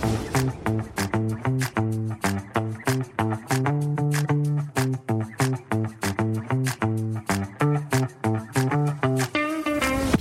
Thank you.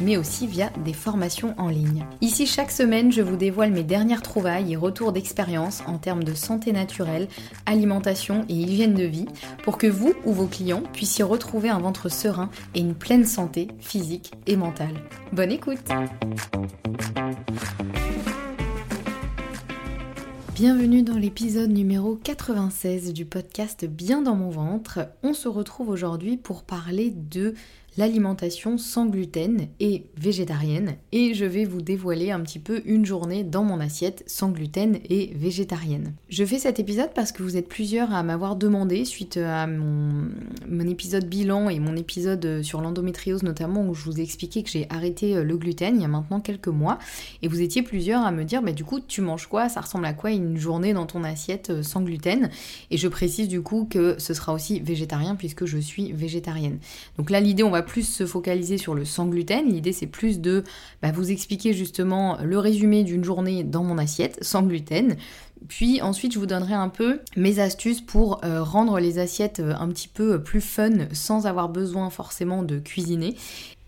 mais aussi via des formations en ligne. Ici, chaque semaine, je vous dévoile mes dernières trouvailles et retours d'expérience en termes de santé naturelle, alimentation et hygiène de vie pour que vous ou vos clients puissiez retrouver un ventre serein et une pleine santé physique et mentale. Bonne écoute Bienvenue dans l'épisode numéro 96 du podcast Bien dans mon ventre. On se retrouve aujourd'hui pour parler de l'alimentation sans gluten et végétarienne et je vais vous dévoiler un petit peu une journée dans mon assiette sans gluten et végétarienne. Je fais cet épisode parce que vous êtes plusieurs à m'avoir demandé suite à mon, mon, épisode bilan et mon épisode sur l'endométriose notamment où je vous ai expliqué que j'ai arrêté le gluten il y a maintenant quelques mois et vous étiez plusieurs à me dire bah du coup tu manges quoi? Ça ressemble à quoi une journée dans ton assiette sans gluten? Et je précise du coup que ce sera aussi végétarien puisque je suis végétarienne. Donc là l'idée on va plus se focaliser sur le sans gluten. L'idée c'est plus de bah, vous expliquer justement le résumé d'une journée dans mon assiette sans gluten. Puis ensuite, je vous donnerai un peu mes astuces pour euh, rendre les assiettes euh, un petit peu plus fun sans avoir besoin forcément de cuisiner.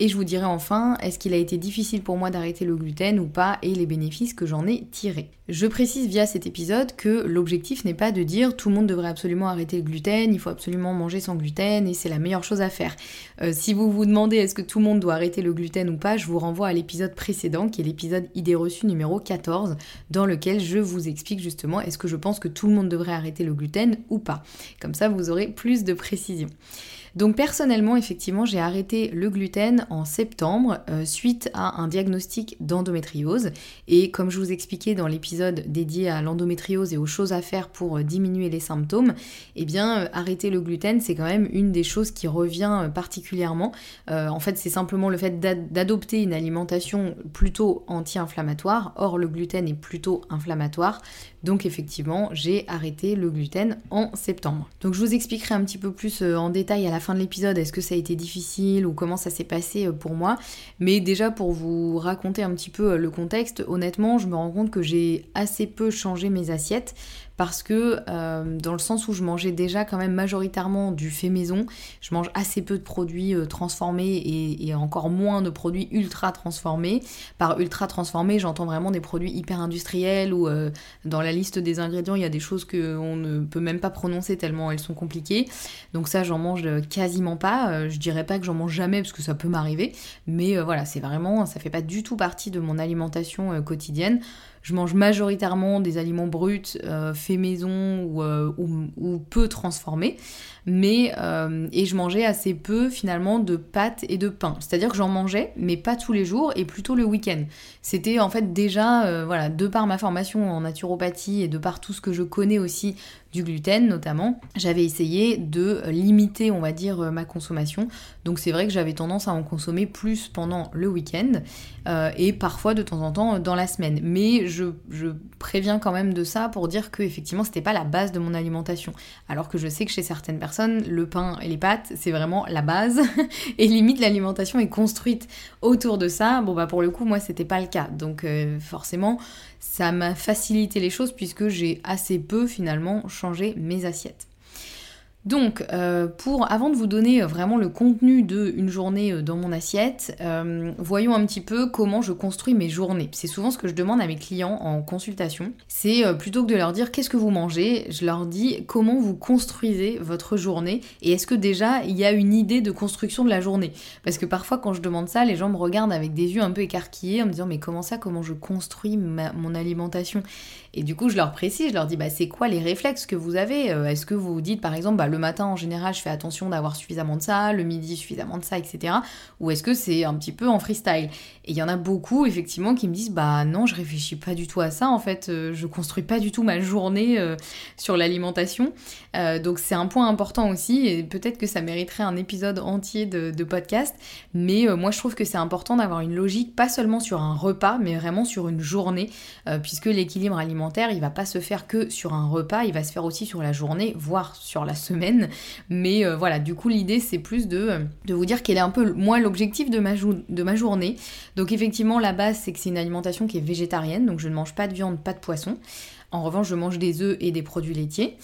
Et je vous dirai enfin, est-ce qu'il a été difficile pour moi d'arrêter le gluten ou pas et les bénéfices que j'en ai tirés. Je précise via cet épisode que l'objectif n'est pas de dire tout le monde devrait absolument arrêter le gluten, il faut absolument manger sans gluten et c'est la meilleure chose à faire. Euh, si vous vous demandez est-ce que tout le monde doit arrêter le gluten ou pas, je vous renvoie à l'épisode précédent qui est l'épisode idée reçue numéro 14 dans lequel je vous explique justement est-ce que je pense que tout le monde devrait arrêter le gluten ou pas? Comme ça vous aurez plus de précision. Donc personnellement, effectivement, j'ai arrêté le gluten en septembre euh, suite à un diagnostic d'endométriose. Et comme je vous expliquais dans l'épisode dédié à l'endométriose et aux choses à faire pour euh, diminuer les symptômes, eh bien euh, arrêter le gluten, c'est quand même une des choses qui revient particulièrement. en fait, c'est simplement le fait d'adopter une alimentation plutôt anti-inflammatoire. Or, le gluten est plutôt inflammatoire. Donc effectivement, j'ai arrêté le gluten en septembre. Donc je vous expliquerai un petit peu plus en détail à la fin de l'épisode, est-ce que ça a été difficile ou comment ça s'est passé euh, pour moi. Mais déjà pour vous raconter un petit peu euh, le contexte, honnêtement, je me rends compte que j'ai assez peu changé mes assiettes parce que euh, dans le sens où je mangeais déjà quand même majoritairement du fait maison, je mange assez peu de produits euh, transformés et, encore moins de produits ultra transformés. Par ultra transformés, j'entends vraiment des produits hyper industriels où euh, dans la liste des ingrédients, il y a des choses qu'on ne peut même pas prononcer tellement elles sont compliquées. Donc ça, j'en mange quasiment pas. je dirais pas que j'en mange jamais parce que ça peut m'arriver, mais voilà, c'est vraiment, ça fait pas du tout partie de mon alimentation quotidienne. Je mange majoritairement des aliments bruts, euh, faits maison ou, euh, ou, peu transformés. Mais, euh, et je mangeais assez peu finalement de pâtes et de pain. C'est-à-dire que j'en mangeais, mais pas tous les jours et plutôt le week-end. C'était en fait déjà, voilà, de par ma formation en naturopathie et de par tout ce que je connais aussi du gluten notamment, j'avais essayé de limiter, on va dire, ma consommation. Donc c'est vrai que j'avais tendance à en consommer plus pendant le week-end et parfois de temps en temps dans la semaine. Mais je, préviens quand même de ça pour dire que effectivement c'était pas la base de mon alimentation. Alors que je sais que chez certaines personnes, le pain et les pâtes, c'est vraiment la base. et limite l'alimentation est construite autour de ça. Bon bah pour le coup moi c'était pas le cas. Donc euh, forcément ça m'a facilité les choses puisque j'ai assez peu finalement changé mes assiettes. Donc, euh, pour, avant de vous donner vraiment le contenu d'une journée euh, dans mon assiette, euh, voyons un petit peu comment je construis mes journées. C'est souvent ce que je demande à mes clients en consultation. C'est plutôt que de leur dire qu'est-ce que vous mangez, je leur dis comment vous construisez votre journée et est-ce que déjà il y a une idée de construction de la journée? Parce que parfois quand je demande ça, les gens me regardent avec des yeux un peu écarquillés en me disant mais comment ça, comment je construis mon alimentation? Et du coup je leur précise, je leur dis bah c'est quoi les réflexes que vous avez Est-ce que vous dites par exemple bah, le matin en général je fais attention d'avoir suffisamment de ça, le midi suffisamment de ça, etc. Ou est-ce que c'est un petit peu en freestyle? Et il y en a beaucoup effectivement qui me disent bah non je réfléchis pas du tout à ça en fait, euh, je construis pas du tout ma journée euh, sur l'alimentation. Euh, donc c'est un point important aussi et peut-être que ça mériterait un épisode entier de, podcast. Mais moi je trouve que c'est important d'avoir une logique pas seulement sur un repas mais vraiment sur une journée puisque l'équilibre alimentaire il va pas se faire que sur un repas, il va se faire aussi sur la journée voire sur la semaine mais euh, voilà, du coup, l'idée, c'est plus de, euh, de vous dire quel est un peu, moi, l'objectif de ma, de ma journée. Donc, effectivement, la base, c'est que c'est une alimentation qui est végétarienne, donc je ne mange pas de viande, pas de poisson. En revanche, je mange des œufs et des produits laitiers.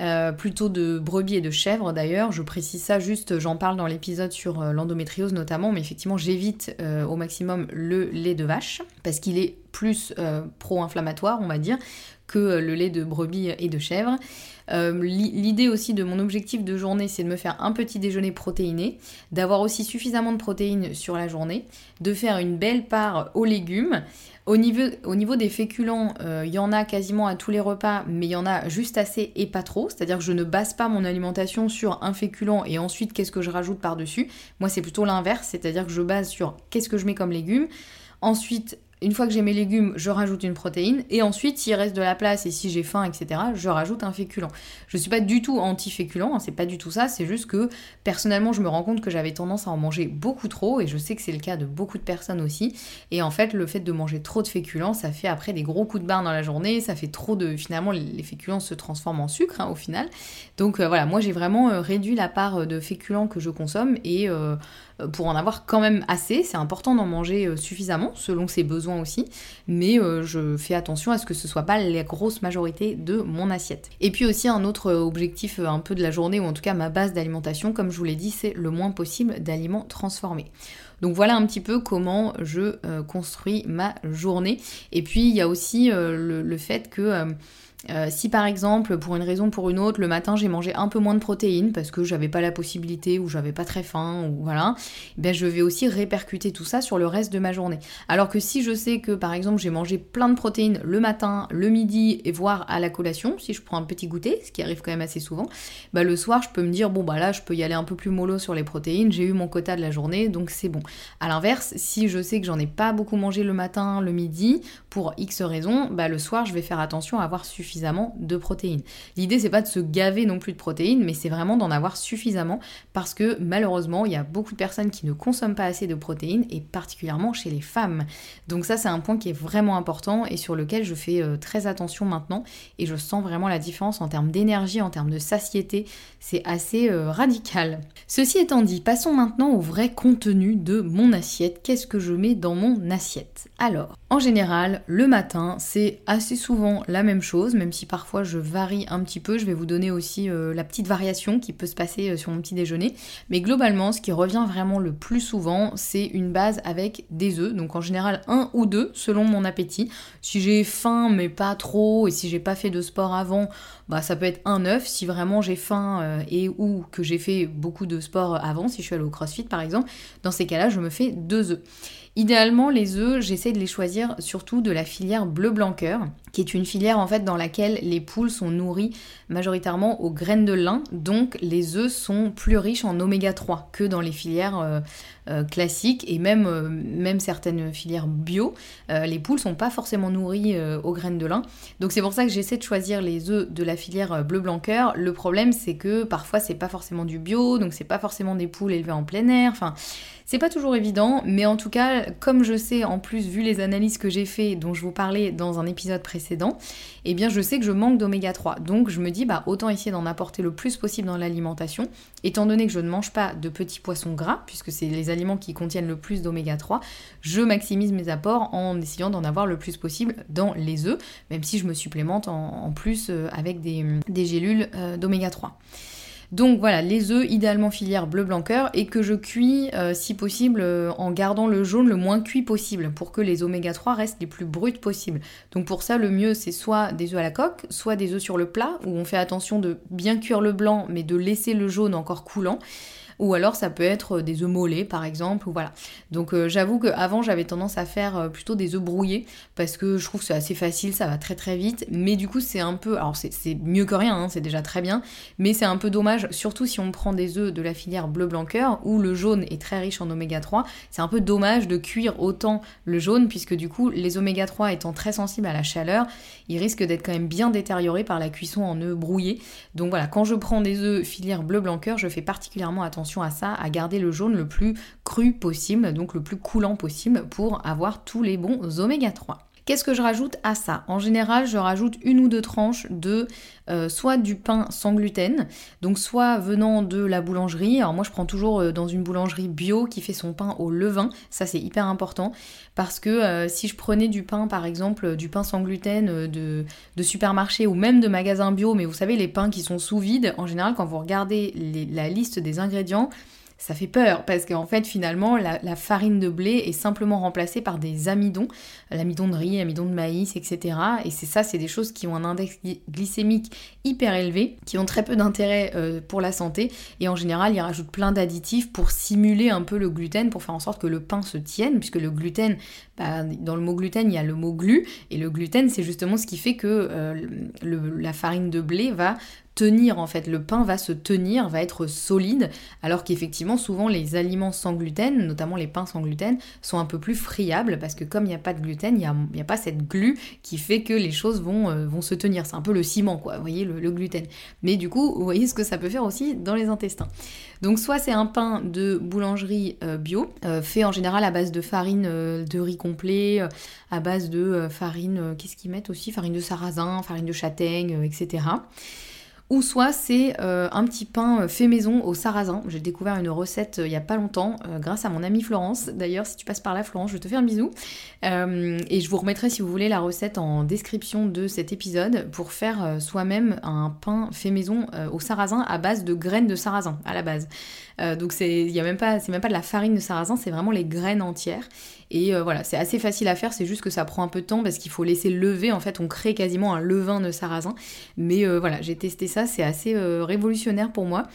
Euh, plutôt de brebis et de chèvres d'ailleurs. Je précise ça juste, j'en parle dans l'épisode sur l'endométriose notamment, mais effectivement j'évite au maximum le lait de vache parce qu'il est plus pro-inflammatoire, on va dire, que le lait de brebis et de chèvre. Euh, l'idée aussi de mon objectif de journée, c'est de me faire un petit déjeuner protéiné, d'avoir aussi suffisamment de protéines sur la journée, de faire une belle part aux légumes. Au niveau, au niveau des féculents, euh, il y en a quasiment à tous les repas, mais il y en a juste assez et pas trop. C'est-à-dire que je ne base pas mon alimentation sur un féculent et ensuite qu'est-ce que je rajoute par-dessus. Moi, c'est plutôt l'inverse, c'est-à-dire que je base sur qu'est-ce que je mets comme légumes. Ensuite, une fois que j'ai mes légumes, je rajoute une protéine. Et ensuite, s'il reste de la place et si j'ai faim, etc., je rajoute un féculent. Je suis pas du tout anti-féculent, hein, c'est pas du tout ça. C'est juste que personnellement, je me rends compte que j'avais tendance à en manger beaucoup trop. Et je sais que c'est le cas de beaucoup de personnes aussi. Et en fait, le fait de manger trop de féculents, ça fait après des gros coups de barre dans la journée. Ça fait trop de. Finalement, les féculents se transforment en sucre hein, au final. Donc euh, voilà, moi j'ai vraiment euh, réduit la part euh, de féculents que je consomme. Et pour en avoir quand même assez. C'est important d'en manger euh, suffisamment selon ses besoins aussi, mais euh, je fais attention à ce que ce soit pas la grosse majorité de mon assiette. Et puis aussi un autre objectif un peu de la journée, ou en tout cas ma base d'alimentation, comme je vous l'ai dit, c'est le moins possible d'aliments transformés. Donc voilà un petit peu comment je construis ma journée. Et puis il y a aussi le, fait que euh, si par exemple, pour une raison ou pour une autre, le matin j'ai mangé un peu moins de protéines parce que j'avais pas la possibilité ou j'avais pas très faim ou voilà, ben je vais aussi répercuter tout ça sur le reste de ma journée. Alors que si je sais que par exemple j'ai mangé plein de protéines le matin, le midi et voire à la collation, si je prends un petit goûter, ce qui arrive quand même assez souvent, ben le soir je peux me dire bon bah là je peux y aller un peu plus mollo sur les protéines, j'ai eu mon quota de la journée donc c'est bon. À l'inverse, si je sais que j'en ai pas beaucoup mangé le matin, le midi, pour X raisons, bah le soir je vais faire attention à avoir suffisamment de protéines. L'idée c'est pas de se gaver non plus de protéines, mais c'est vraiment d'en avoir suffisamment parce que malheureusement il y a beaucoup de personnes qui ne consomment pas assez de protéines et particulièrement chez les femmes. Donc ça c'est un point qui est vraiment important et sur lequel je fais euh, très attention maintenant et je sens vraiment la différence en termes d'énergie, en termes de satiété, c'est assez euh, radical. Ceci étant dit, passons maintenant au vrai contenu de mon assiette. Qu'est-ce que je mets dans mon assiette? Alors, en général, le matin, c'est assez souvent la même chose, même si parfois je varie un petit peu. Je vais vous donner aussi euh, la petite variation qui peut se passer euh, sur mon petit déjeuner. Mais globalement, ce qui revient vraiment le plus souvent, c'est une base avec des œufs. Donc en général, un ou deux selon mon appétit. Si j'ai faim, mais pas trop, et si j'ai pas fait de sport avant, bah ça peut être un œuf. Si vraiment j'ai faim euh, et ou que j'ai fait beaucoup de sport avant, si je suis allée au crossfit par exemple, dans ces cas-là, je me fais deux œufs. Idéalement, les œufs, j'essaie de les choisir surtout de la filière bleu blanc qui est une filière en fait dans laquelle les poules sont nourries majoritairement aux graines de lin, donc les œufs sont plus riches en oméga 3 que dans les filières euh, classiques et même, euh, même certaines filières bio. les poules sont pas forcément nourries aux graines de lin, donc c'est pour ça que j'essaie de choisir les œufs de la filière bleu blanc cœur. Le problème c'est que parfois c'est pas forcément du bio, donc c'est pas forcément des poules élevées en plein air, enfin c'est pas toujours évident, mais en tout cas, comme je sais en plus, vu les analyses que j'ai fait, dont je vous parlais dans un épisode précédent, eh bien je sais que je manque d'oméga 3. Donc je me dis, bah autant essayer d'en apporter le plus possible dans l'alimentation, étant donné que je ne mange pas de petits poissons gras, puisque c'est les aliments qui contiennent le plus d'oméga 3, je maximise mes apports en essayant d'en avoir le plus possible dans les œufs, même si je me supplémente en, plus euh, avec des, gélules euh, d'oméga 3. Donc voilà, les œufs idéalement filière bleu blanc cœur et que je cuis euh, si possible en gardant le jaune le moins cuit possible pour que les oméga 3 restent les plus bruts possibles. Donc pour ça, le mieux c'est soit des œufs à la coque, soit des œufs sur le plat où on fait attention de bien cuire le blanc mais de laisser le jaune encore coulant ou alors ça peut être euh, des œufs mollets par exemple, ou voilà. Donc euh, j'avoue qu'avant j'avais tendance à faire euh, plutôt des œufs brouillés parce que je trouve que c'est assez facile, ça va très très vite, mais du coup c'est un peu, alors c'est mieux que rien, hein, c'est déjà très bien, mais c'est un peu dommage, surtout si on prend des œufs de la filière bleu blanc cœur où le jaune est très riche en oméga 3, c'est un peu dommage de cuire autant le jaune puisque du coup les oméga 3 étant très sensibles à la chaleur, ils risquent d'être quand même bien détériorés par la cuisson en œufs brouillés. Donc voilà, quand je prends des œufs filière bleu blanc cœur, je fais particulièrement attention à ça, à garder le jaune le plus cru possible, donc le plus coulant possible pour avoir tous les bons oméga 3. Qu'est-ce que je rajoute à ça? En général, je rajoute une ou deux tranches de euh, soit du pain sans gluten, donc soit venant de la boulangerie. Alors moi, je prends toujours euh, dans une boulangerie bio qui fait son pain au levain. Ça, c'est hyper important parce que euh, si je prenais du pain, par exemple, du pain sans gluten de, de, supermarché ou même de magasin bio, mais vous savez, les pains qui sont sous vide, en général, quand vous regardez la liste des ingrédients, ça fait peur parce qu'en fait finalement la, farine de blé est simplement remplacée par des amidons, l'amidon de riz, l'amidon de maïs, etc. Et c'est ça, c'est des choses qui ont un index glycémique hyper élevé, qui ont très peu d'intérêt euh, pour la santé. Et en général, ils rajoutent plein d'additifs pour simuler un peu le gluten, pour faire en sorte que le pain se tienne, puisque le gluten, bah, dans le mot gluten, il y a le mot glu, et le gluten, c'est justement ce qui fait que euh, la farine de blé va tenir en fait, le pain va se tenir, va être solide, alors qu'effectivement souvent les aliments sans gluten, notamment les pains sans gluten, sont un peu plus friables parce que comme il n'y a pas de gluten, il n'y a, pas cette glu qui fait que les choses vont, euh, vont se tenir. C'est un peu le ciment quoi, vous voyez, le, gluten. Mais du coup, vous voyez ce que ça peut faire aussi dans les intestins. Donc soit c'est un pain de boulangerie euh, bio, euh, fait en général à base de farine de riz complet, à base de farine, qu'est-ce qu'ils mettent aussi? Farine de sarrasin, farine de châtaigne, etc ou soit c'est euh, un petit pain euh, fait maison au sarrasin. J'ai découvert une recette euh, il y a pas longtemps grâce à mon amie Florence. D'ailleurs, si tu passes par là, Florence, je te fais un bisou. et je vous remettrai, si vous voulez, la recette en description de cet épisode pour faire soi-même un pain fait maison au sarrasin à base de graines de sarrasin à la base. donc c'est, même c'est même pas de la farine de sarrasin, c'est vraiment les graines entières. Et euh, voilà, c'est assez facile à faire, c'est juste que ça prend un peu de temps parce qu'il faut laisser lever. En fait, on crée quasiment un levain de sarrasin. Mais euh, voilà, j'ai testé ça, c'est assez euh, révolutionnaire pour moi.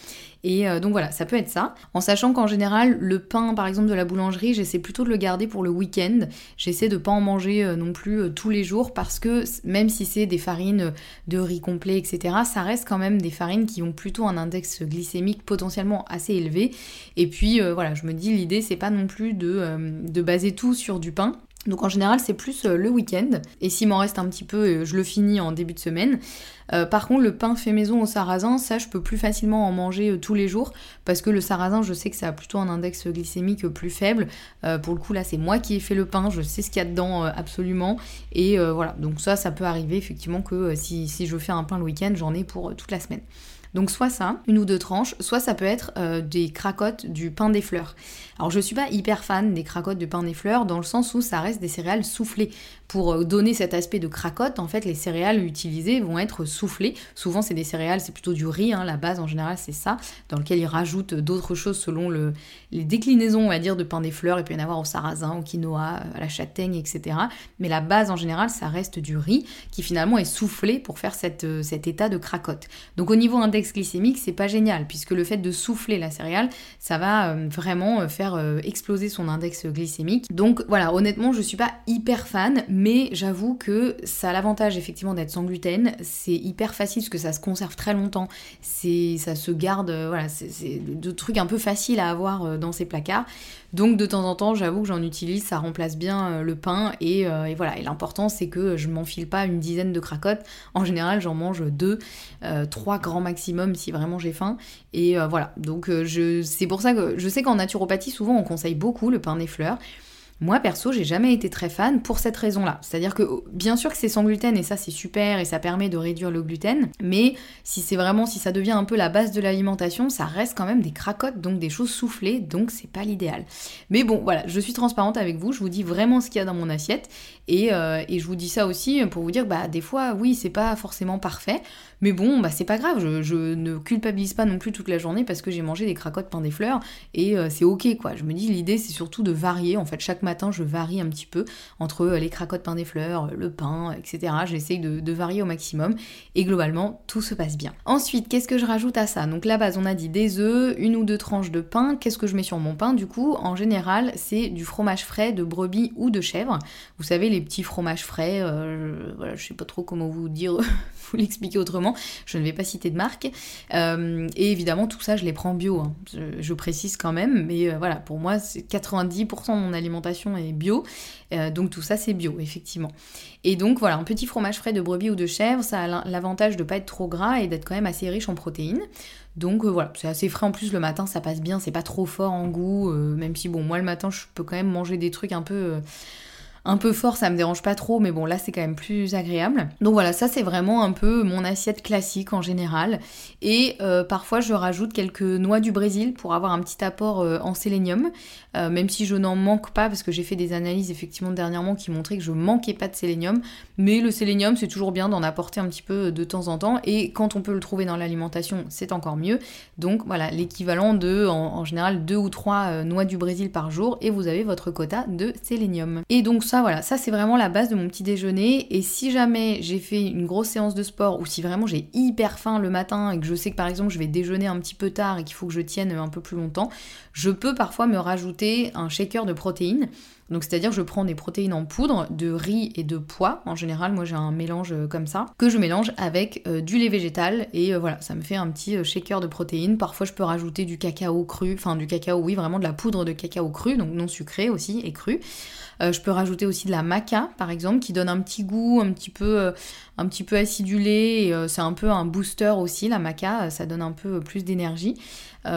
Et euh, donc voilà, ça peut être ça. En sachant qu'en général, le pain par exemple de la boulangerie, j'essaie plutôt de le garder pour le week-end. J'essaie de pas en manger euh, non plus euh, tous les jours parce que même si c'est des farines de riz complet, etc., ça reste quand même des farines qui ont plutôt un index glycémique potentiellement assez élevé. Et puis voilà, je me dis l'idée c'est pas non plus de, de baser tout sur du pain. Donc en général c'est plus le week-end. Et s'il m'en reste un petit peu, je le finis en début de semaine. Euh, par contre, le pain fait maison au sarrasin, ça, je peux plus facilement en manger euh, tous les jours parce que le sarrasin, je sais que ça a plutôt un index glycémique euh, plus faible. pour le coup, là, c'est moi qui ai fait le pain, je sais ce qu'il y a dedans absolument. Et voilà, donc ça, ça peut arriver effectivement que si, je fais un pain le week-end, j'en ai pour toute la semaine. Donc soit ça, une ou deux tranches, soit ça peut être euh, des cracottes du pain des fleurs. Alors je suis pas hyper fan des cracottes de pain des fleurs dans le sens où ça reste des céréales soufflées. Pour euh, donner cet aspect de cracotte, en fait, les céréales utilisées vont être soufflées. Souvent c'est des céréales, c'est plutôt du riz, hein, la base en général c'est ça, dans lequel ils rajoutent d'autres choses selon le, les déclinaisons, on va dire, de pain des fleurs. Il peut y en avoir au sarrasin, au quinoa, à la châtaigne, etc. Mais la base en général, ça reste du riz qui finalement est soufflé pour faire euh, cet état de cracotte. Donc au niveau index glycémique, c'est pas génial, puisque le fait de souffler la céréale, ça va euh, vraiment euh, faire exploser son index glycémique. Donc voilà, honnêtement, je suis pas hyper fan, mais j'avoue que ça a l'avantage effectivement d'être sans gluten. C'est hyper facile parce que ça se conserve très longtemps. C'est, ça se garde, voilà, c'est de trucs un peu faciles à avoir dans ces placards. Donc de temps en temps, j'avoue que j'en utilise, ça remplace bien le pain et, et voilà. Et l'important, c'est que je m'enfile pas une dizaine de cracottes. En général, j'en mange deux, trois grands maximum si vraiment j'ai faim. Et voilà. Donc c'est pour ça que je sais qu'en naturopathie, souvent on conseille beaucoup le pain des fleurs. Moi perso, j'ai jamais été très fan pour cette raison-là. C'est-à-dire que bien sûr que c'est sans gluten et ça c'est super et ça permet de réduire le gluten, mais si c'est vraiment si ça devient un peu la base de l'alimentation, ça reste quand même des cracottes donc des choses soufflées, donc c'est pas l'idéal. Mais bon, voilà, je suis transparente avec vous, je vous dis vraiment ce qu'il y a dans mon assiette et, euh, et, je vous dis ça aussi pour vous dire bah des fois oui, c'est pas forcément parfait, mais bon, bah c'est pas grave, je, ne culpabilise pas non plus toute la journée parce que j'ai mangé des cracottes pain des fleurs et euh, c'est ok quoi. Je me dis l'idée c'est surtout de varier en fait chaque matin, je varie un petit peu entre euh, les cracottes pain des fleurs, euh, le pain, etc. J'essaye de, varier au maximum et globalement, tout se passe bien. Ensuite, qu'est-ce que je rajoute à ça? Donc la base, on a dit des œufs, une ou deux tranches de pain. Qu'est-ce que je mets sur mon pain? Du coup, en général, c'est du fromage frais de brebis ou de chèvre. Vous savez, les petits fromages frais, euh, voilà, je sais pas trop comment vous dire, vous l'expliquer autrement. Je ne vais pas citer de marque. et évidemment, tout ça, je les prends bio. Hein. Je, précise quand même, mais voilà, pour moi, c'est 90% de mon alimentation est bio. Euh, donc tout ça c'est bio effectivement. Et donc voilà, un petit fromage frais de brebis ou de chèvre, ça a l'avantage de pas être trop gras et d'être quand même assez riche en protéines. Donc euh, voilà, c'est assez frais en plus le matin, ça passe bien, c'est pas trop fort en goût, euh, même si bon moi le matin je peux quand même manger des trucs un peu un peu fort, ça me dérange pas trop, mais bon, là c'est quand même plus agréable. Donc voilà, ça c'est vraiment un peu mon assiette classique en général. Et euh, parfois je rajoute quelques noix du Brésil pour avoir un petit apport euh, en sélénium, euh, même si je n'en manque pas, parce que j'ai fait des analyses effectivement dernièrement qui montraient que je manquais pas de sélénium. Mais le sélénium, c'est toujours bien d'en apporter un petit peu de temps en temps, et quand on peut le trouver dans l'alimentation, c'est encore mieux. Donc voilà, l'équivalent de, en, général, deux ou trois noix du Brésil par jour, et vous avez votre quota de sélénium. Et donc ça, voilà, ça c'est vraiment la base de mon petit déjeuner. Et si jamais j'ai fait une grosse séance de sport ou si vraiment j'ai hyper faim le matin et que je sais que par exemple je vais déjeuner un petit peu tard et qu'il faut que je tienne un peu plus longtemps, je peux parfois me rajouter un shaker de protéines. Donc c'est-à-dire je prends des protéines en poudre, de riz et de pois. En général, moi j'ai un mélange euh, comme ça que je mélange avec euh, du lait végétal et euh, voilà, ça me fait un petit shaker de protéines. Parfois je peux rajouter du cacao cru, enfin du cacao, oui, vraiment de la poudre de cacao cru, donc non sucré aussi et cru. Euh, je peux rajouter aussi de la maca, par exemple, qui donne un petit goût un petit peu, euh, un petit peu acidulé. Euh, c'est un peu un booster aussi, la maca, ça donne un peu plus d'énergie.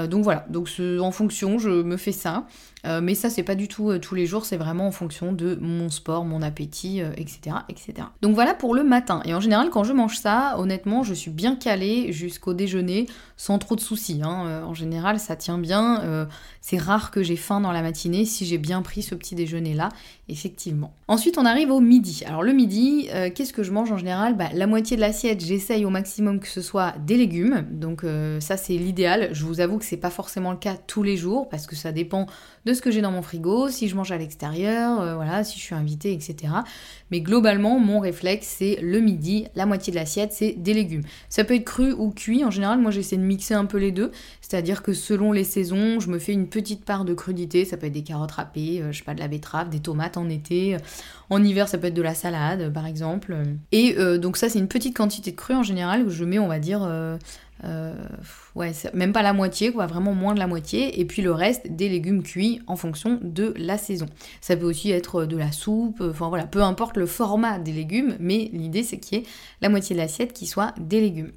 Donc voilà, donc en fonction, je me fais ça. Euh, mais ça, c'est pas du tout euh, tous les jours, c'est vraiment en fonction de mon sport, mon appétit, etc., euh, etc. Donc voilà pour le matin. Et en général, quand je mange ça, honnêtement, je suis bien calée jusqu'au déjeuner sans trop de soucis. Hein. en général, ça tient bien. c'est rare que j'ai faim dans la matinée si j'ai bien pris ce petit déjeuner là, effectivement. Ensuite, on arrive au midi. Alors le midi, qu'est-ce que je mange en général? Bah, La moitié de l'assiette, j'essaye au maximum que ce soit des légumes. Donc ça, c'est l'idéal. Je vous avoue c'est pas forcément le cas tous les jours parce que ça dépend de ce que j'ai dans mon frigo, si je mange à l'extérieur, euh, voilà, si je suis invitée, etc. Mais globalement, mon réflexe, c'est le midi, la moitié de l'assiette, c'est des légumes. Ça peut être cru ou cuit. En général, moi, j'essaie de mixer un peu les deux. C'est-à-dire que selon les saisons, je me fais une petite part de crudité. Ça peut être des carottes râpées, euh, je sais pas, de la betterave, des tomates en été. En hiver, ça peut être de la salade, par exemple. Et euh, donc ça, c'est une petite quantité de cru en général que je mets, on va dire, euh, même pas la moitié, quoi, vraiment moins de la moitié, et puis le reste des légumes cuits en fonction de la saison. Ça peut aussi être de la soupe, enfin voilà, peu importe le format des légumes, mais l'idée c'est qu'il y ait la moitié de l'assiette qui soit des légumes.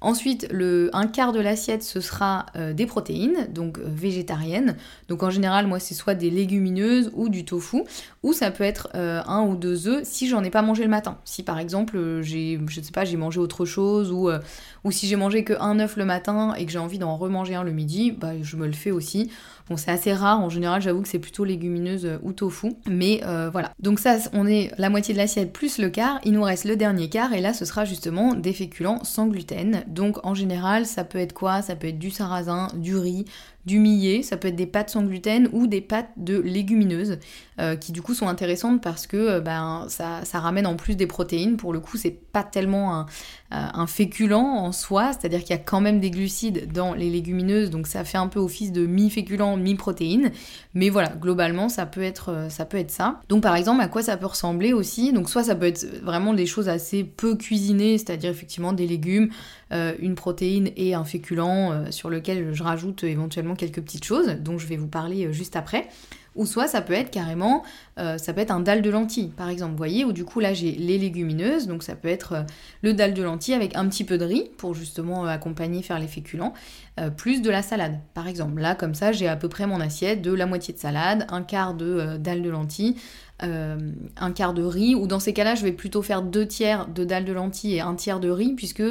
Ensuite, un quart de l'assiette, ce sera euh, des protéines, donc euh, végétariennes. Donc en général, moi, c'est soit des légumineuses ou du tofu, ou ça peut être euh, un ou deux œufs si j'en ai pas mangé le matin. Si par exemple, j'ai, je sais pas, j'ai mangé autre chose, ou, ou si j'ai mangé que un œuf le matin et que j'ai envie d'en remanger un le midi, bah, je me le fais aussi. Bon, c'est assez rare, en général, j'avoue que c'est plutôt légumineuse ou tofu, mais voilà. Donc ça, on est la moitié de l'assiette plus le quart, il nous reste le dernier quart, et là, ce sera justement des féculents sans gluten. Donc en général, ça peut être quoi? Ça peut être du sarrasin, du riz, du millet, ça peut être des pâtes sans gluten ou des pâtes de légumineuses euh, qui du coup sont intéressantes parce que euh, ben, ça, ramène en plus des protéines. Pour le coup, c'est pas tellement un, un féculent en soi, c'est-à-dire qu'il y a quand même des glucides dans les légumineuses, donc ça fait un peu office de mi-féculent, mi-protéine. Mais voilà, globalement, ça peut être ça. Peut être ça. Donc par exemple, à quoi ça peut ressembler aussi? Donc soit ça peut être vraiment des choses assez peu cuisinées, c'est-à-dire effectivement des légumes, euh, une protéine et un féculent euh, sur lequel je rajoute éventuellement quelques petites choses, dont je vais vous parler euh, juste après. Ou soit ça peut être carrément, ça peut être un dalle de lentilles, par exemple, vous voyez, où du coup là j'ai les légumineuses, donc ça peut être le dalle de lentilles avec un petit peu de riz pour justement accompagner, faire les féculents, plus de la salade, par exemple. Là, comme ça, j'ai à peu près mon assiette de la moitié de salade, un quart de dalle de lentilles, un quart de riz, ou dans ces cas-là, je vais plutôt faire deux tiers de dalle de lentilles et un tiers de riz, puisque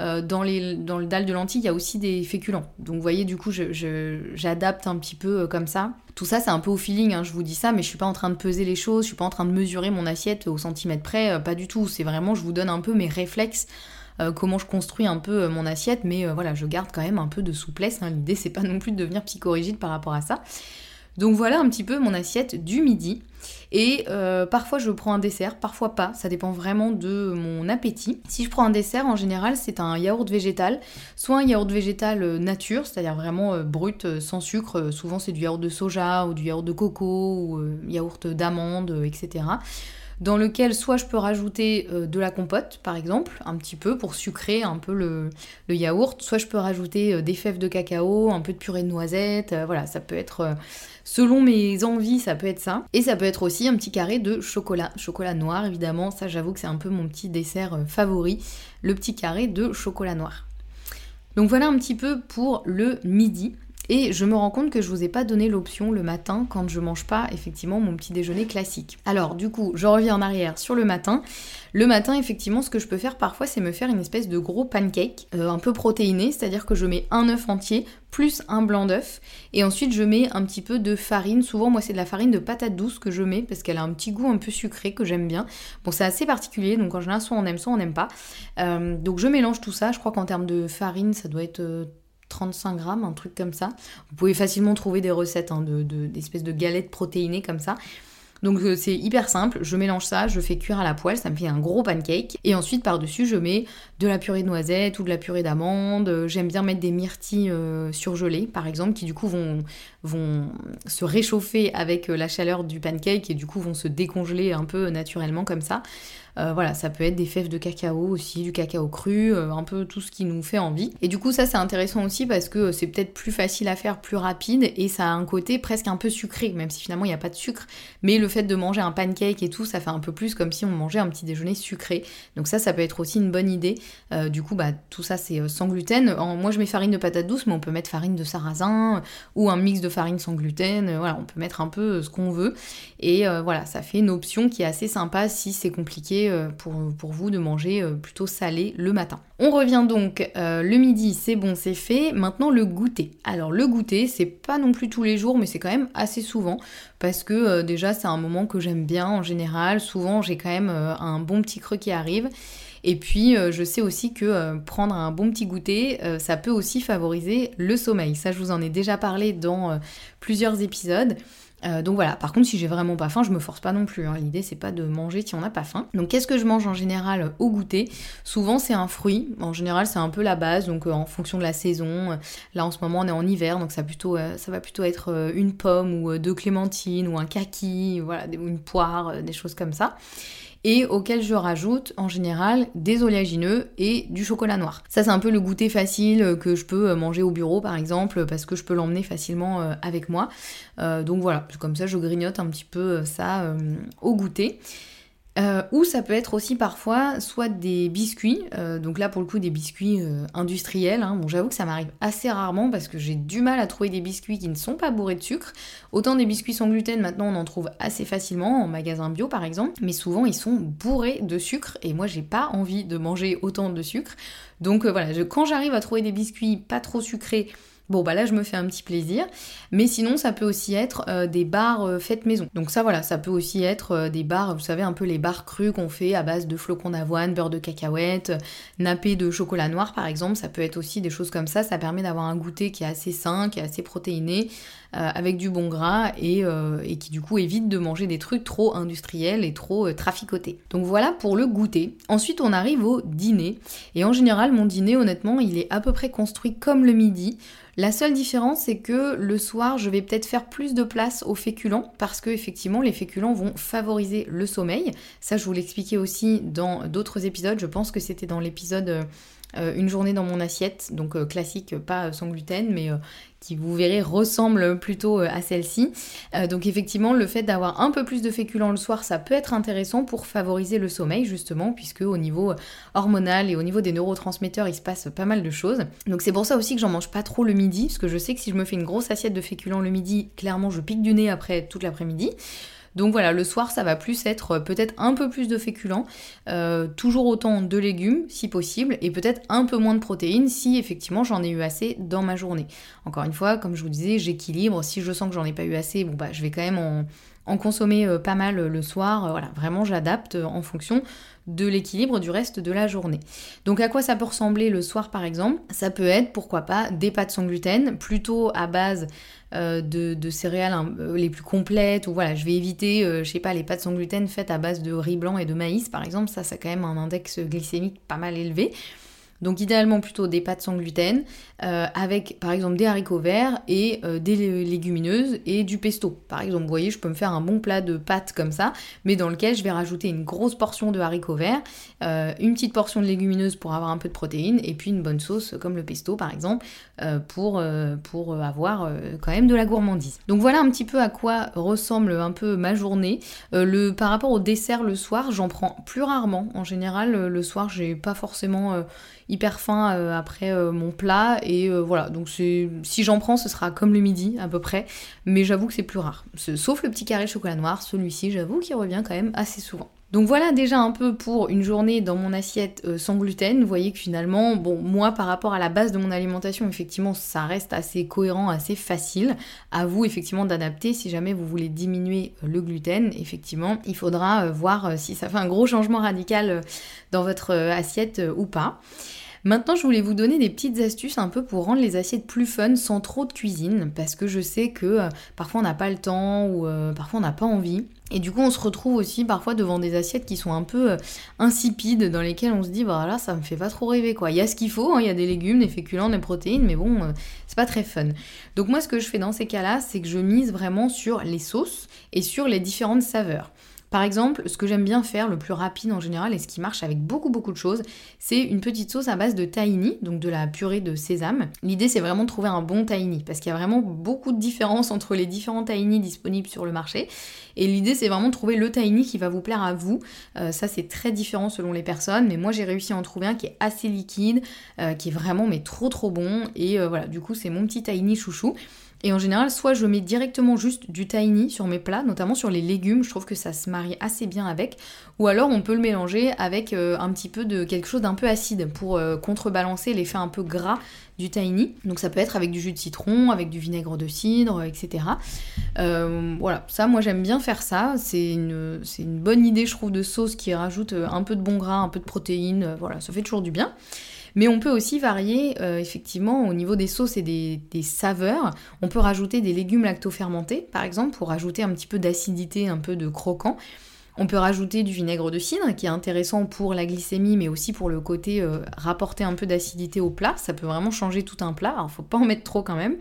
euh, dans, les, dans le dalle de lentilles, il y a aussi des féculents. Donc vous voyez, du coup, j'adapte un petit peu euh, comme ça. Tout ça, c'est un peu au feeling, hein, je vous dis ça, mais je suis pas en train de les choses, je suis pas en train de mesurer mon assiette au centimètre près, euh, pas du tout. C'est vraiment, je vous donne un peu mes réflexes. comment je construis un peu mon assiette, mais voilà, je garde quand même un peu de souplesse. Hein. L'idée, c'est pas non plus de devenir psychorigide par rapport à ça. Donc voilà un petit peu mon assiette du midi. Et euh, parfois je prends un dessert, parfois pas, ça dépend vraiment de mon appétit. Si je prends un dessert, en général c'est un yaourt végétal, soit un yaourt végétal euh, nature, c'est-à-dire vraiment euh, brut, sans sucre, souvent c'est du yaourt de soja ou du yaourt de coco ou yaourt d'amande, etc dans lequel soit je peux rajouter de la compote, par exemple, un petit peu pour sucrer un peu le, yaourt, soit je peux rajouter des fèves de cacao, un peu de purée de noisettes, voilà, ça peut être Selon mes envies, ça peut être ça. Et ça peut être aussi un petit carré de chocolat. Chocolat noir, évidemment. Ça, j'avoue que c'est un peu mon petit dessert euh, favori. Le petit carré de chocolat noir. Donc voilà un petit peu pour le midi. Et je me rends compte que je vous ai pas donné l'option le matin quand je mange pas effectivement mon petit déjeuner classique. Alors du coup, je reviens en arrière sur le matin. Le matin, effectivement, ce que je peux faire parfois, c'est me faire une espèce de gros pancake, euh, un peu protéiné, c'est-à-dire que je mets un œuf entier plus un blanc d'œuf, et ensuite je mets un petit peu de farine. Souvent, moi, c'est de la farine de patate douce que je mets parce qu'elle a un petit goût un peu sucré que j'aime bien. Bon, c'est assez particulier, donc en général, soit on aime, soit on n'aime pas. Euh, donc je mélange tout ça. Je crois qu'en termes de farine, ça doit être 35 euh, grammes, un truc comme ça. Vous pouvez facilement trouver des recettes hein, d'espèces de, galettes protéinées comme ça. Donc euh, c'est hyper simple, je mélange ça, je fais cuire à la poêle, ça me fait un gros pancake. Et ensuite par-dessus je mets de la purée de noisettes ou de la purée d'amande. J'aime bien mettre des myrtilles euh, surgelées par exemple qui du coup vont, se réchauffer avec euh, la chaleur du pancake et du coup vont se décongeler un peu naturellement comme ça. Euh, voilà, ça peut être des fèves de cacao aussi, du cacao cru, euh, un peu tout ce qui nous fait envie. Et du coup, ça c'est intéressant aussi parce que c'est peut-être plus facile à faire, plus rapide et ça a un côté presque un peu sucré, même si finalement il n'y a pas de sucre. Mais le fait de manger un pancake et tout, ça fait un peu plus comme si on mangeait un petit déjeuner sucré. Donc ça, ça peut être aussi une bonne idée. Euh, du coup, bah tout ça c'est sans gluten. moi je mets farine de patate douce, mais on peut mettre farine de sarrasin ou un mix de farine sans gluten. voilà, on peut mettre un peu ce qu'on veut. Et voilà, ça fait une option qui est assez sympa si c'est compliqué euh, pour, vous de manger euh, plutôt salé le matin. On revient donc euh, le midi, c'est bon, c'est fait. Maintenant le goûter. Alors le goûter, c'est pas non plus tous les jours, mais c'est quand même assez souvent parce que déjà c'est un moment que j'aime bien en général. Souvent j'ai quand même un bon petit creux qui arrive. Et puis, je sais aussi que prendre un bon petit goûter, ça peut aussi favoriser le sommeil. Ça, je vous en ai déjà parlé dans plusieurs épisodes. Euh, donc voilà, par contre si j'ai vraiment pas faim, je me force pas non plus. Hein. L'idée c'est pas de manger si on n'a pas faim. Donc qu'est-ce que je mange en général au goûter? Souvent c'est un fruit, en général c'est un peu la base, donc euh, en fonction de la saison. Là en ce moment on est en hiver, donc ça, euh, ça va plutôt être une pomme ou deux clémentines ou un kaki, voilà, une poire, des choses comme ça et auquel je rajoute en général des oléagineux et du chocolat noir. Ça c'est un peu le goûter facile que je peux manger au bureau par exemple parce que je peux l'emmener facilement euh, avec moi. Euh, donc voilà, comme ça je grignote un petit peu euh, ça au goûter. Euh, ou ça peut être aussi parfois soit des biscuits, euh, donc là pour le coup des biscuits euh, industriels. Hein. Bon, j'avoue que ça m'arrive assez rarement parce que j'ai du mal à trouver des biscuits qui ne sont pas bourrés de sucre. Autant des biscuits sans gluten, maintenant on en trouve assez facilement en magasin bio par exemple, mais souvent ils sont bourrés de sucre et moi j'ai pas envie de manger autant de sucre. Donc voilà, quand j'arrive à trouver des biscuits pas trop sucrés Bon bah là je me fais un petit plaisir, mais sinon ça peut aussi être euh, des bars euh, faites maison. Donc ça voilà, ça peut aussi être euh, des bars, vous savez un peu les bars crus qu'on fait à base de flocons d'avoine, beurre de cacahuète, nappé de chocolat noir par exemple, ça peut être aussi des choses comme ça, ça permet d'avoir un goûter qui est assez sain, qui est assez protéiné, avec du bon gras et, et, qui du coup évite de manger des trucs trop industriels et trop traficotés. Donc voilà pour le goûter. Ensuite on arrive au dîner, et en général mon dîner honnêtement il est à peu près construit comme le midi. La seule différence, c'est que le soir, je vais peut-être faire plus de place aux féculents parce que effectivement, les féculents vont favoriser le sommeil. Ça, je vous l'expliquais aussi dans d'autres épisodes. Je pense que c'était dans l'épisode euh, euh, une journée dans mon assiette, donc euh, classique, pas sans gluten, mais euh, qui vous verrez ressemble plutôt à celle-ci. donc effectivement, le fait d'avoir un peu plus de féculents le soir, ça peut être intéressant pour favoriser le sommeil justement, puisque au niveau hormonal et au niveau des neurotransmetteurs, il se passe pas mal de choses. Donc c'est pour ça aussi que j'en mange pas trop le midi, parce que je sais que si je me fais une grosse assiette de féculents le midi, clairement je pique du nez après toute l'après-midi. Donc voilà, le soir, ça va plus être euh, peut-être un peu plus de féculents, euh, toujours autant de légumes si possible, et peut-être un peu moins de protéines si effectivement j'en ai eu assez dans ma journée. Encore une fois, comme je vous disais, j'équilibre. Si je sens que j'en ai pas eu assez, bon bah je vais quand même en en consommer euh, pas mal le soir. Voilà, vraiment j'adapte en fonction de l'équilibre du reste de la journée. Donc à quoi ça peut ressembler le soir par exemple? Ça peut être pourquoi pas des pâtes sans gluten, plutôt à base euh, de, céréales euh, les plus complètes, ou voilà, je vais éviter, je sais pas, les pâtes sans gluten faites à base de riz blanc et de maïs par exemple, ça ça a quand même un index glycémique pas mal élevé. Donc idéalement plutôt des pâtes sans gluten, euh, avec par exemple des haricots verts et euh, des légumineuses et du pesto. Par exemple, vous voyez, je peux me faire un bon plat de pâtes comme ça, mais dans lequel je vais rajouter une grosse portion de haricots verts, euh, une petite portion de légumineuses pour avoir un peu de protéines, et puis une bonne sauce comme le pesto par exemple, pour, avoir quand même de la gourmandise. Donc voilà un petit peu à quoi ressemble un peu ma journée. le, par rapport au dessert le soir, j'en prends plus rarement. En général, le soir, j'ai pas forcément hyper faim euh, après euh, mon plat. Et euh, voilà. Donc si j'en prends ce sera comme le midi à peu près. Mais j'avoue que c'est plus rare. Sauf le petit carré de chocolat noir celui-ci j'avoue qu'il revient quand même assez souvent donc voilà déjà un peu pour une journée dans mon assiette sans gluten. Vous voyez que finalement, bon, moi par rapport à la base de mon alimentation, effectivement, ça reste assez cohérent, assez facile. À vous effectivement d'adapter si jamais vous voulez diminuer le gluten. Effectivement, il faudra voir si ça fait un gros changement radical dans votre assiette ou pas. Maintenant, je voulais vous donner des petites astuces un peu pour rendre les assiettes plus fun sans trop de cuisine, parce que je sais que euh, parfois on n'a pas le temps ou euh, parfois on n'a pas envie. Et du coup, on se retrouve aussi parfois devant des assiettes qui sont un peu euh, insipides, dans lesquelles on se dit, bah là, ça me fait pas trop rêver quoi. Il y a ce qu'il faut, hein, il y a des légumes, des féculents, des protéines, mais bon, c'est pas très fun. Donc, moi, ce que je fais dans ces cas-là, c'est que je mise vraiment sur les sauces et sur les différentes saveurs. Par exemple, ce que j'aime bien faire, le plus rapide en général, et ce qui marche avec beaucoup beaucoup de choses, c'est une petite sauce à base de tahini, donc de la purée de sésame. L'idée c'est vraiment de trouver un bon tahini, parce qu'il y a vraiment beaucoup de différences entre les différents tahini disponibles sur le marché. Et l'idée c'est vraiment de trouver le tahini qui va vous plaire à vous. Euh, ça c'est très différent selon les personnes, mais moi j'ai réussi à en trouver un qui est assez liquide, euh, qui est vraiment mais trop trop bon. Et euh, voilà, du coup c'est mon petit tahini chouchou. Et en général, soit je mets directement juste du tahini sur mes plats, notamment sur les légumes, je trouve que ça se marie assez bien avec, ou alors on peut le mélanger avec euh, un petit peu de quelque chose d'un peu acide pour euh, contrebalancer l'effet un peu gras du tahini. Donc ça peut être avec du jus de citron, avec du vinaigre de cidre, etc. Euh, voilà, ça moi j'aime bien faire ça, c'est une, une bonne idée je trouve de sauce qui rajoute un peu de bon gras, un peu de protéines, voilà, ça fait toujours du bien. Mais on peut aussi varier euh, effectivement au niveau des sauces et des, saveurs. On peut rajouter des légumes lactofermentés par exemple pour rajouter un petit peu d'acidité, un peu de croquant. On peut rajouter du vinaigre de cidre qui est intéressant pour la glycémie mais aussi pour le côté euh, rapporter un peu d'acidité au plat. Ça peut vraiment changer tout un plat. Alors faut pas en mettre trop quand même.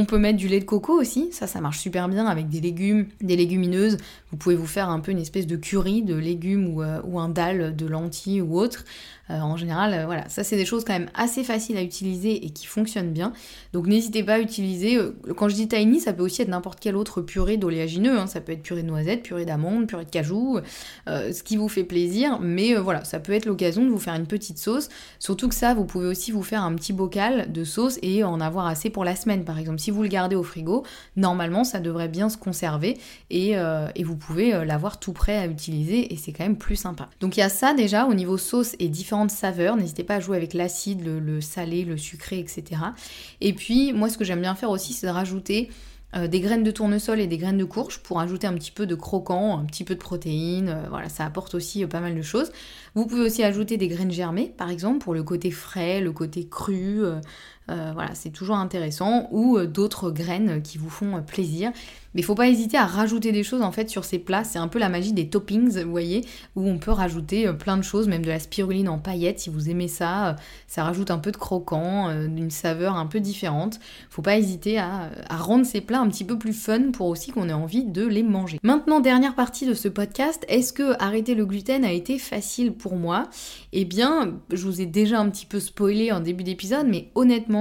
On peut mettre du lait de coco aussi. Ça, ça marche super bien avec des légumes, des légumineuses. Vous pouvez vous faire un peu une espèce de curry de légumes ou, euh, un dalle de lentilles ou autre. Euh, en général, voilà, ça c'est des choses quand même assez faciles à utiliser et qui fonctionnent bien. Donc n'hésitez pas à utiliser. quand je dis tiny, ça peut aussi être n'importe quel autre purée d'oléagineux. Hein. Ça peut être purée de noisettes, purée d'amandes, purée de cajou ce qui vous fait plaisir, mais voilà, ça peut être l'occasion de vous faire une petite sauce. Surtout que ça, vous pouvez aussi vous faire un petit bocal de sauce et en avoir assez pour la semaine, par exemple. Vous le gardez au frigo, normalement, ça devrait bien se conserver et, et vous pouvez l'avoir tout prêt à utiliser et c'est quand même plus sympa. Donc il y a ça déjà au niveau sauce et différentes saveurs. N'hésitez pas à jouer avec l'acide, le, salé, le sucré, etc. Et puis moi ce que j'aime bien faire aussi c'est de rajouter euh, des graines de tournesol et des graines de courge pour ajouter un petit peu de croquant, un petit peu de protéines, euh, voilà, ça apporte aussi euh, pas mal de choses. Vous pouvez aussi ajouter des graines germées, par exemple, pour le côté frais, le côté cru, voilà, c'est toujours intéressant, ou d'autres graines qui vous font plaisir. Mais faut pas hésiter à rajouter des choses en fait sur ces plats. C'est un peu la magie des toppings, vous voyez, où on peut rajouter euh, plein de choses, même de la spiruline en paillettes si vous aimez ça. Euh, ça rajoute un peu de croquant, euh, une saveur un peu différente. Faut pas hésiter à, rendre ces plats un petit peu plus fun pour aussi qu'on ait envie de les manger. Maintenant, dernière partie de ce podcast, est-ce que arrêter le gluten a été facile pour moi? Eh bien, je vous ai déjà un petit peu spoilé en début d'épisode, mais honnêtement,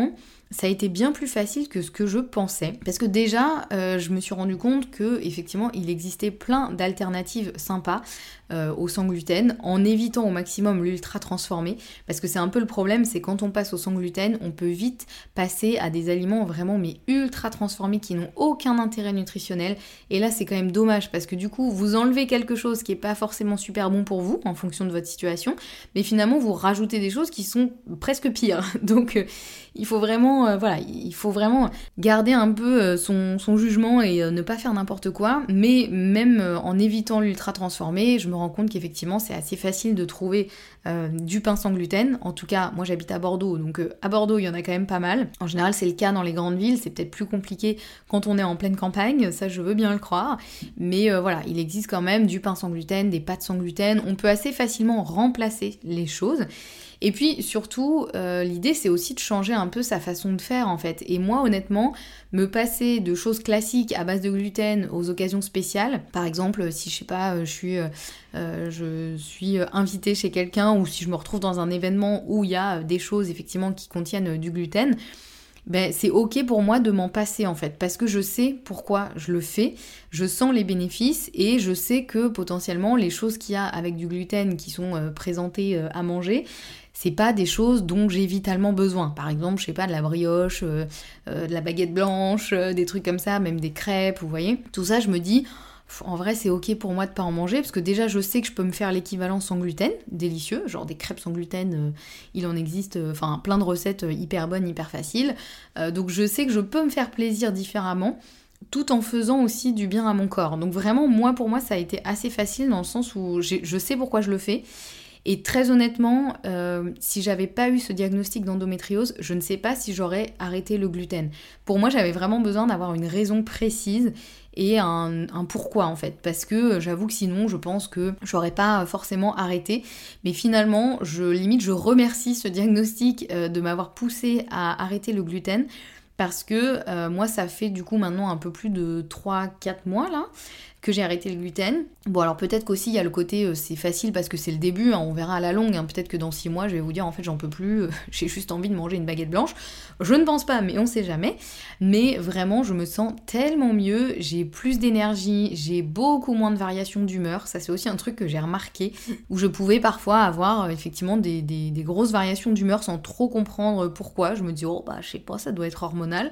ça a été bien plus facile que ce que je pensais. Parce que déjà, euh, je me suis rendu compte que effectivement, il existait plein d'alternatives sympas euh, au sans gluten en évitant au maximum l'ultra transformé. Parce que c'est un peu le problème, c'est quand on passe au sans gluten, on peut vite passer à des aliments vraiment mais ultra transformés qui n'ont aucun intérêt nutritionnel. Et là, c'est quand même dommage parce que du coup, vous enlevez quelque chose qui est pas forcément super bon pour vous en fonction de votre situation, mais finalement, vous rajoutez des choses qui sont presque pires. Donc, euh, il faut vraiment, euh, voilà, il faut vraiment garder un peu euh, son, jugement et ne pas faire n'importe quoi. Mais même en évitant l'ultra transformé, je me compte qu'effectivement c'est assez facile de trouver du pain sans gluten. En tout cas, moi j'habite à Bordeaux, donc à Bordeaux il y en a quand même pas mal. En général c'est le cas dans les grandes villes, c'est peut-être plus compliqué quand on est en pleine campagne, ça je veux bien le croire. Mais voilà, il existe quand même du pain sans gluten, des pâtes sans gluten. On peut assez facilement remplacer les choses. Et puis surtout, euh, l'idée c'est aussi de changer un peu sa façon de faire en fait. Et moi honnêtement, me passer de choses classiques à base de gluten aux occasions spéciales, par exemple si je sais pas, euh, je suis, euh, je suis invitée chez quelqu'un ou si je me retrouve dans un événement où il y a des choses effectivement qui contiennent du gluten, ben, c'est ok pour moi de m'en passer en fait, parce que je sais pourquoi je le fais, je sens les bénéfices et je sais que potentiellement les choses qu'il y a avec du gluten qui sont présentées à manger, c'est pas des choses dont j'ai vitalement besoin. Par exemple, je sais pas, de la brioche, euh, euh, de la baguette blanche, euh, des trucs comme ça, même des crêpes, vous voyez. Tout ça, je me dis, en vrai, c'est ok pour moi de pas en manger, parce que déjà, je sais que je peux me faire l'équivalent sans gluten, délicieux, genre des crêpes sans gluten, il en existe, enfin, plein de recettes hyper bonnes, hyper faciles. donc, je sais que je peux me faire plaisir différemment tout en faisant aussi du bien à mon corps. Donc vraiment, moi, pour moi, ça a été assez facile dans le sens où je sais pourquoi je le fais. Et très honnêtement, euh, si j'avais pas eu ce diagnostic d'endométriose, je ne sais pas si j'aurais arrêté le gluten. Pour moi, j'avais vraiment besoin d'avoir une raison précise et un, pourquoi en fait. Parce que j'avoue que sinon, je pense que j'aurais pas forcément arrêté. Mais finalement, je limite, je remercie ce diagnostic euh, de m'avoir poussé à arrêter le gluten parce que euh, moi ça fait du coup maintenant un peu plus de 3-4 mois là que j'ai arrêté le gluten. Bon alors peut-être qu'aussi il y a le côté euh, c'est facile parce que c'est le début, hein, on verra à la longue, hein. peut-être que dans 6 mois je vais vous dire en fait j'en peux plus, euh, j'ai juste envie de manger une baguette blanche. Je ne pense pas mais on sait jamais. Mais vraiment je me sens tellement mieux, j'ai plus d'énergie, j'ai beaucoup moins de variations d'humeur, ça c'est aussi un truc que j'ai remarqué, où je pouvais parfois avoir euh, effectivement des, des grosses variations d'humeur sans trop comprendre pourquoi. Je me dis oh bah je sais pas, ça doit être hormonal.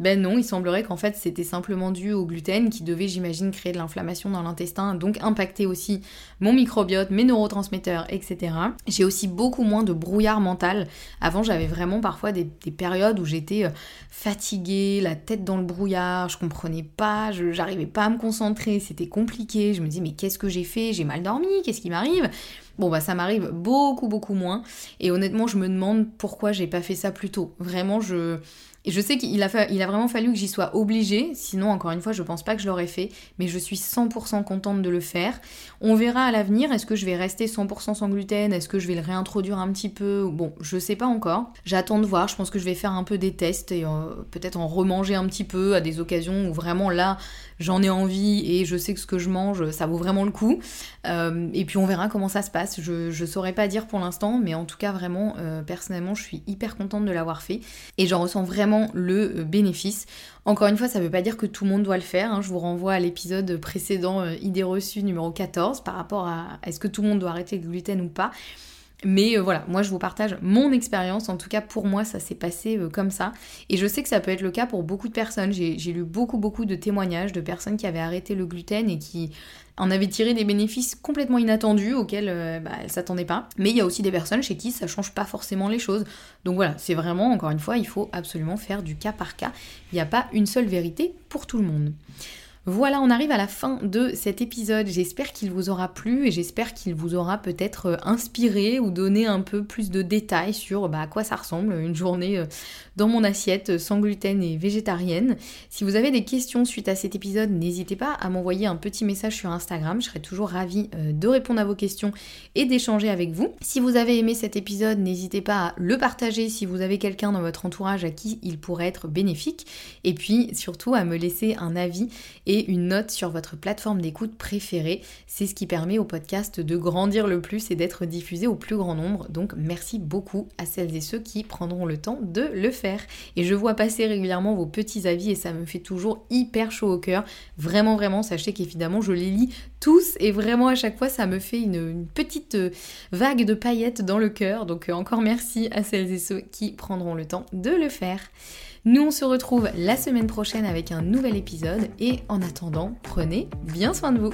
Ben non, il semblerait qu'en fait c'était simplement dû au gluten qui devait, j'imagine, créer de l'inflammation dans l'intestin, donc impacter aussi mon microbiote, mes neurotransmetteurs, etc. J'ai aussi beaucoup moins de brouillard mental. Avant, j'avais vraiment parfois des, périodes où j'étais euh, fatiguée, la tête dans le brouillard, je comprenais pas, j'arrivais pas à me concentrer, c'était compliqué. Je me dis mais qu'est-ce que j'ai fait? J'ai mal dormi Qu'est-ce qui m'arrive? Bon bah ça m'arrive beaucoup beaucoup moins et honnêtement je me demande pourquoi j'ai pas fait ça plus tôt. Vraiment je et je sais qu'il a, vraiment fallu que j'y sois obligée, sinon encore une fois je pense pas que je l'aurais fait, mais je suis 100% contente de le faire. On verra à l'avenir, est-ce que je vais rester 100% sans gluten, est-ce que je vais le réintroduire un petit peu, bon je sais pas encore. J'attends de voir, je pense que je vais faire un peu des tests et euh, peut-être en remanger un petit peu à des occasions où vraiment là j'en ai envie et je sais que ce que je mange ça vaut vraiment le coup. Euh, et puis on verra comment ça se passe. Je, je saurais pas dire pour l'instant, mais en tout cas vraiment, euh, personnellement, je suis hyper contente de l'avoir fait et j'en ressens vraiment le bénéfice. Encore une fois, ça veut pas dire que tout le monde doit le faire. Hein. Je vous renvoie à l'épisode précédent, idée reçue numéro 14, par rapport à est-ce que tout le monde doit arrêter le gluten ou pas. Mais euh, voilà, moi je vous partage mon expérience, en tout cas pour moi ça s'est passé euh, comme ça. Et je sais que ça peut être le cas pour beaucoup de personnes. J'ai lu beaucoup beaucoup de témoignages de personnes qui avaient arrêté le gluten et qui en avaient tiré des bénéfices complètement inattendus auxquels euh, bah, elles s'attendaient pas. Mais il y a aussi des personnes chez qui ça change pas forcément les choses. Donc voilà, c'est vraiment, encore une fois, il faut absolument faire du cas par cas. Il n'y a pas une seule vérité pour tout le monde. Voilà, on arrive à la fin de cet épisode. J'espère qu'il vous aura plu et j'espère qu'il vous aura peut-être euh, inspiré ou donné un peu plus de détails sur bah, à quoi ça ressemble une journée euh, dans mon assiette sans gluten et végétarienne. Si vous avez des questions suite à cet épisode, n'hésitez pas à m'envoyer un petit message sur Instagram. Je serai toujours ravie euh, de répondre à vos questions et d'échanger avec vous. Si vous avez aimé cet épisode, n'hésitez pas à le partager si vous avez quelqu'un dans votre entourage à qui il pourrait être bénéfique. Et puis surtout à me laisser un avis une note sur votre plateforme d'écoute préférée. C'est ce qui permet au podcast de grandir le plus et d'être diffusé au plus grand nombre. Donc merci beaucoup à celles et ceux qui prendront le temps de le faire. Et je vois passer régulièrement vos petits avis et ça me fait toujours hyper chaud au cœur. Vraiment, vraiment, sachez qu'évidemment je les lis tous et vraiment à chaque fois ça me fait une, petite euh, vague de paillettes dans le cœur. Donc euh, encore merci à celles et ceux qui prendront le temps de le faire. Nous, on se retrouve la semaine prochaine avec un nouvel épisode et en attendant, prenez bien soin de vous.